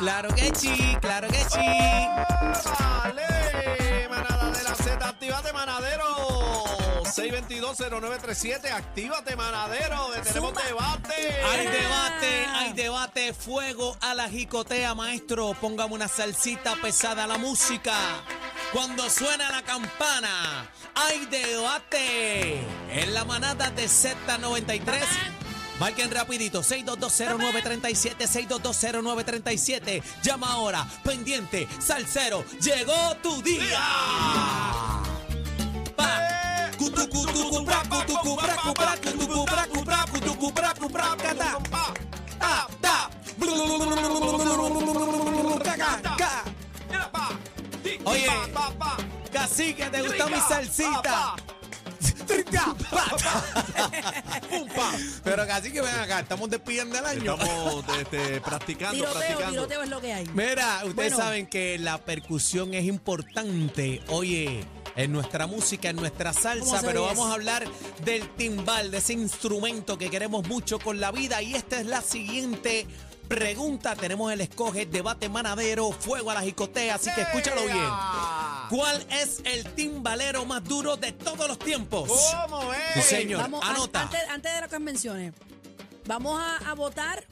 Claro que sí, claro que sí. ¡Dale! Manada de la Z, actívate, manadero. 6220937, actívate, manadero. que Tenemos Zumba. debate. Hay debate, hay debate, fuego a la jicotea, maestro. Póngame una salsita pesada a la música. Cuando suena la campana, hay debate. En la manada de Z93. Marquen rapidito, 6220937, 6220937. Llama ahora, pendiente, salsero, llegó tu día. Pa. Oye, cacique, ¿te gustó mi salsita? Pa, Trinca, pa. Pum, pa. Pero cacique, ven acá, estamos despidiendo el año. Estamos este, practicando, Tiroteo, practicando. tiroteo es lo que hay. Mira, ustedes Bueno. saben que la percusión es importante, oye, en nuestra música, en nuestra ¿Cómo salsa, pero vamos a hablar del timbal, de ese instrumento que queremos mucho con la vida. Y esta es la siguiente pregunta. Tenemos el escoge, debate manadero, fuego a la jicotea, así que escúchalo bien. ¿Cuál es el timbalero más duro de todos los tiempos? ¿Cómo es? Sí, señor. Vamos, an- anota. Antes, antes de lo que mencione, vamos a, a votar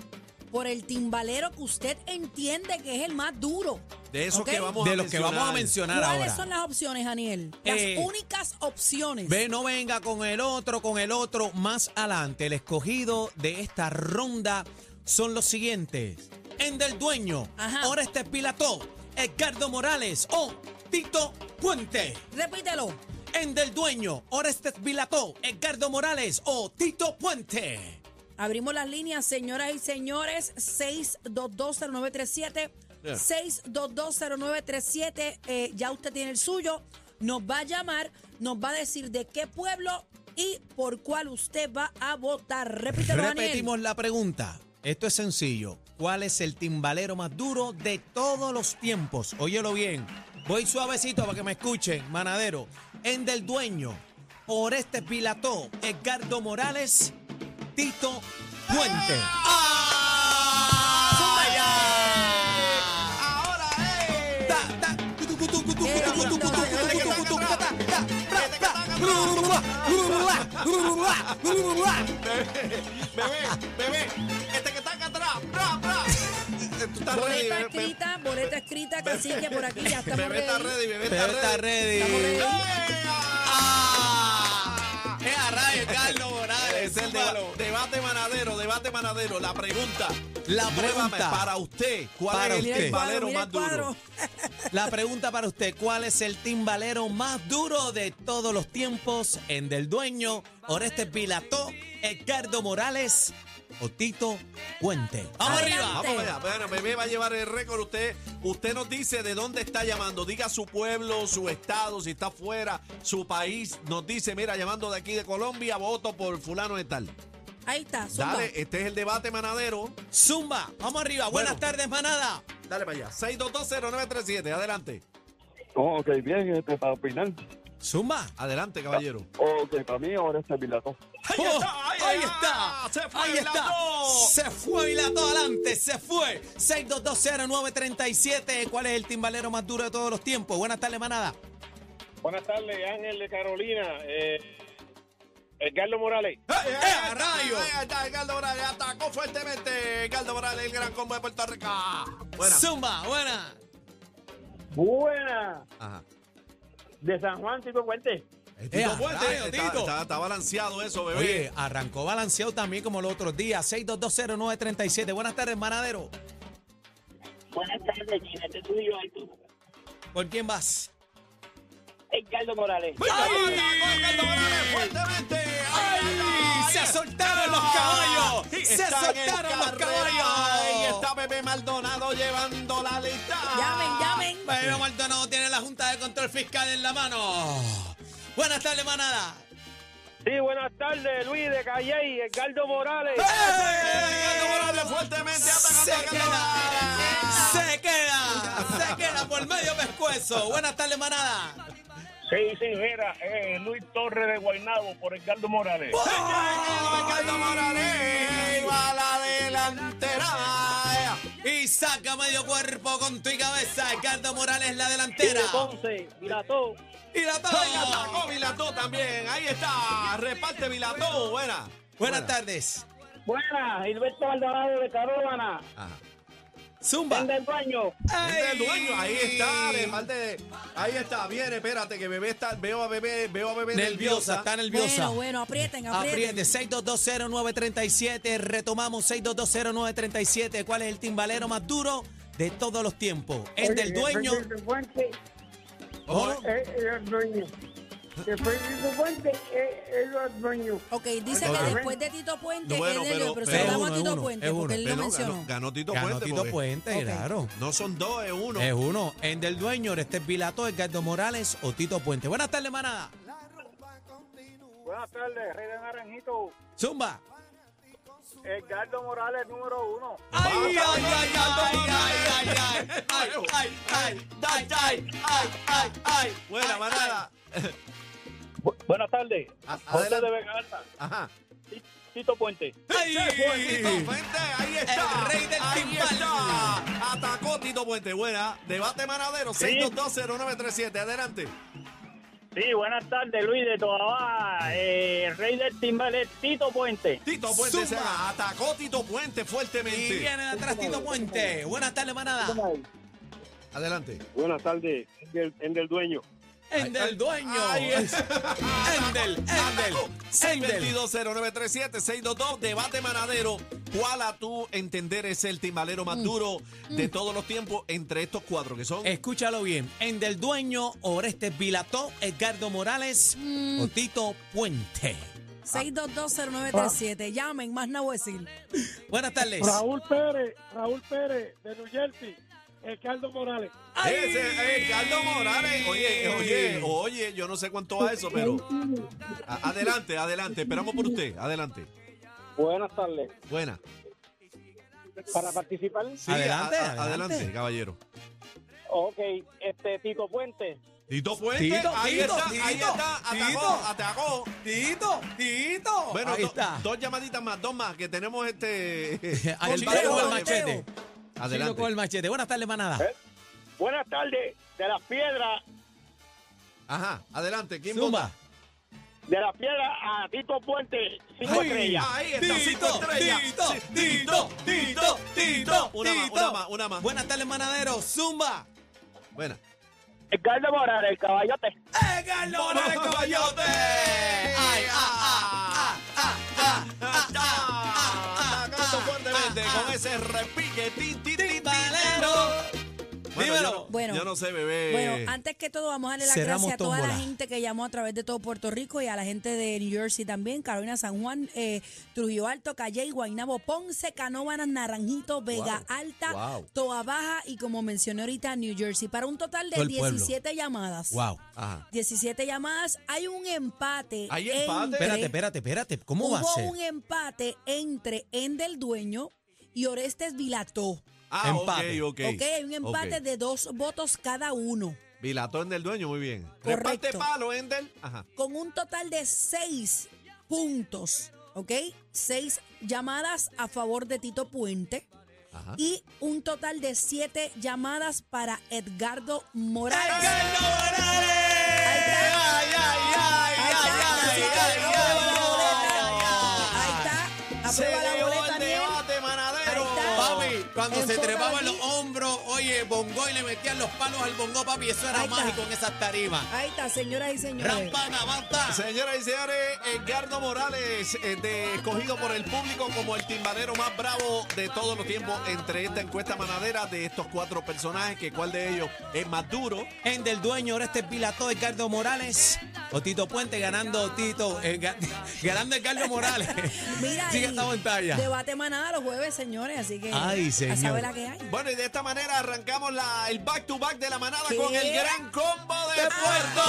por el timbalero que usted entiende que es el más duro. De eso que vamos de a los que vamos a mencionar ¿Cuáles ahora. son las opciones, Daniel? Las Eh, únicas opciones. Ve, no venga con el otro, con el otro. Más adelante, el escogido de esta ronda son los siguientes. En del dueño, Ajá. Oreste Pilató, Edgardo Morales o Tito Puente. Repítelo. En del dueño, Oreste Pilató, Edgardo Morales o Tito Puente. Abrimos las líneas, señoras y señores. 6220937. Yeah. 6220937. Eh, ya usted tiene el suyo. Nos va a llamar, nos va a decir de qué pueblo y por cuál usted va a votar. Repítelo, Daniel. Repetimos la pregunta. Esto es sencillo. ¿Cuál es el timbalero más duro de todos los tiempos? Óyelo bien. Voy suavecito para que me escuchen, manadero. En del dueño, Oreste Pilató, Edgardo Morales, Tito Puente. Bebé, bebé, este que está acá atrás, bra, bra. Tú estás ready, bebé escrita, cacique por aquí, ya estamos Bebé está ready. ready, bebé está ready. Estamos ready. ¡Ah! ¡Eh, a rayos, Carlos Morales! Es el deba- debate manadero, debate manadero. La pregunta. La pregunta. para usted, ¿cuál Para es usted. el cuadro, timbalero mira más el cuadro. duro? La pregunta para usted, ¿cuál es el timbalero más duro de todos los tiempos en Del Dueño, Oreste Pilató, Edgardo Morales o Tito Puente? ¡Vamos Adelante. arriba! Vamos allá. Bueno, bebé va a llevar el récord. Usted, usted nos dice de dónde está llamando. Diga su pueblo, su estado, si está fuera, su país. Nos dice, mira, llamando de aquí de Colombia, voto por fulano de tal. Ahí está, zumba. Dale, este es el debate manadero. Zumba, vamos arriba. Buenas tardes, manada. Dale para allá. 6220937. Adelante. Oh, ok, bien, este, para opinar. Zumba. Adelante, caballero. Ok, para mí ahora este Pilato. Ahí Oh, está, ahí ahí está. está. Se fue ahí está. Se fue todo adelante. Se fue. 6220937. ¿Cuál es el timbalero más duro de todos los tiempos? Buenas tardes, manada. Buenas tardes, Ángel de Carolina. Eh, Edgardo Morales. ¡Eh, eh, ¡Eh, ahí está, rayo! Ahí está, Edgardo Morales atacó fuertemente. Edgardo Morales, el gran combo de Puerto Rico. Buena. Zumba, buena. Buena. Ajá. De San Juan, Tito Puente. Eh, Eh, a Fuerte, rayos, está, Tito. está- está balanceado eso, bebé. Oye, arrancó balanceado también como los otros días. 6220937. Buenas tardes, manadero. Buenas tardes, Ginete tuyo, tú. ¿Por quién vas? Edgardo Morales. Edgardo Morales fuertemente. ¡Se soltaron los caballos! ¡Se soltaron los caballos! Ahí está Bebé Maldonado llevando la lista. Llamen, llamen. Pedro Maldonado tiene la Junta de Control Fiscal en la mano. Buenas tardes, manada. Sí, buenas tardes, Luis de Calle, Edgardo Morales. Edgardo Morales fuertemente atacando Se a queda, se queda, se queda por medio pescuezo. Buenas tardes, manada. Sí, sí, mira, eh, Luis Torres de Guaynabo por Edgardo Morales. Ricardo Morales va a la delantera. Y saca medio cuerpo con tu cabeza. Ricardo Morales la delantera. Ponce, Vilató. Y la Venga, toma. atacó Vilató también. Ahí está. Reparte Vilató. Buena. Buenas tardes. Buena, Gilberto Maldonado de Caróbana. Ajá. Zumba. En del baño. Es el dueño, ahí está, reparte, ahí está, viene, espérate, que bebé está, veo a bebé, veo a bebé Nerviosa, está nerviosa. Bueno, bueno, aprieten, aprieten. Apriete 6220937. Retomamos 6220937. ¿Cuál es el timbalero más duro de todos los tiempos? El del dueño. Fuente, ¿Cómo? es el dueño. Después de Fuente, es el dueño. Ok, dice Entonces- que después de Tito Puente Bueno, es del pero- pero, pero- Es uno, Tito es uno, Puente es porque él lo mencionó. ganó, ganó Tito Ganó Puente. Tito porque Puente, claro. No son dos, es uno. Es uno. En del dueño, este Pilato, Edgardo Morales o Tito Puente. Buenas tardes, manada. Buenas tardes, Rey de Naranjito. Zumba. Edgardo Morales, número uno. Ay, ay, ay, ay, ay, ay, ay, ay, ay, ay, ay, ay, ay, ay, ay, ay. Buena manada. Buenas tardes. A- José adelante. de Vega Alta. Ajá. Tito Puente. Ay. Tito Puente, ahí está. El rey del ahí timbal. está. Atacó Tito Puente. Buena. Debate manadero. 6220937. Adelante. Sí, buenas tardes, Luis de Toda eh, Rey del Timbal es Tito Puente. Tito Puente se atacó Tito Puente Y fuertemente. viene de atrás Tito Puente. Buenas tardes, manada. Adelante. Buenas tardes, en del dueño. En del dueño. Ahí es. Endel, Endel, Endel. 6220937 622 debate manadero. ¿Cuál a tu entender es el timbalero más duro de todos los tiempos entre estos cuatro que son? Escúchalo bien. En del dueño, Orestes Vilató, Edgardo Morales o Tito Puente. 6220937. Llamen, más no voy a decir. Buenas tardes. Raúl Pérez, Raúl Pérez de New Jersey, Edgardo Morales. Ese es Carlos Morales. Oye, oye, oye, yo no sé cuánto va eso, pero. a- adelante, adelante. Esperamos por usted. Adelante. Buenas tardes. Buena. Para participar, Sí, Adelante, adelante. adelante, caballero. ok, este Tito Puente. Tito Puente, Tito, ahí Tito, está, ahí está, atacó, Tito. atacó. Tito, Tito. Bueno, Ahí do- está. dos llamaditas más, dos más, que tenemos este. El el con- machete. Adelante. Con el machete. Buenas tardes, manada. Buenas tardes, de las piedras, Ajá, adelante. ¿Quién Zumba. vota? de las piedras a Tito Puente, cinco Ay, estrellas. Ahí está, cinco Tito, estrellas. Tito, Tito, Tito, Tito. Una más, Tito. una más, una más. Buenas tardes, manadero. Zumba. Buena. Edgardo Morales, el caballote. Edgardo Morales, caballote. Ay, ah, ah, ah, ah, ah, ah, Atacando fuertemente ah, con ese repique. Tin, tin. Bueno, Dímelo. yo no- Bueno. Yo no sé, bebé. Bueno, antes que todo, vamos a darle las gracias a toda la gente que llamó a través de todo Puerto Rico y a la gente de New Jersey también, Carolina San Juan, eh, Trujillo Alto, Calle, Guaynabo, Ponce, Canóvanas, Naranjito, Vega Wow. Alta, Wow. Toa Baja y como mencioné ahorita, New Jersey, para un total de Todo el pueblo. 17 llamadas. Wow. Ajá. 17 llamadas, hay un empate. ¿Hay empate? entre- Espérate, espérate, espérate. ¿Cómo va a Hubo ser? un empate entre Endel Dueño y Orestes Vilató. Ah, Empate. ok, ok. ok, hay un empate Ok. de dos votos cada uno. Vilatón del dueño, muy bien. Correcto. Reparte palo, Endel. Ajá. con un total de seis puntos, ¿ok? Seis llamadas a favor de Tito Puente Ajá. y un total de siete llamadas para Edgardo Morales. ¡Edgardo Morales! Ahí está. ¡Ay, ay, ay, Ahí ay, ay, ay, ay, boleta. Ahí ay, está, Se aprueba la dio boleta, el Papi, cuando se trepaban los hombros, oye, bongo y le metían los palos al bongo, papi, eso era Ahí está. mágico en esas tarimas. Ahí está, señoras y señores. Rampana, basta. Señoras y señores, Edgardo Morales, eh, de- escogido por el público como el timbalero más bravo de todos los tiempos entre esta encuesta manadera de estos cuatro personajes, que cuál de ellos es más duro. En del dueño, Oreste Pilató, Edgardo Morales. O Tito Puente ganando Tito, eh, ga- ganando Edgardo Morales. Mira, Sigue y esta pantalla. debate manada los jueves, señores, así que Ay, a señor. saber la que hay. Bueno, y de esta manera arrancamos la, el back to back de la manada ¿Qué? con el gran combo de ¡De Puerto!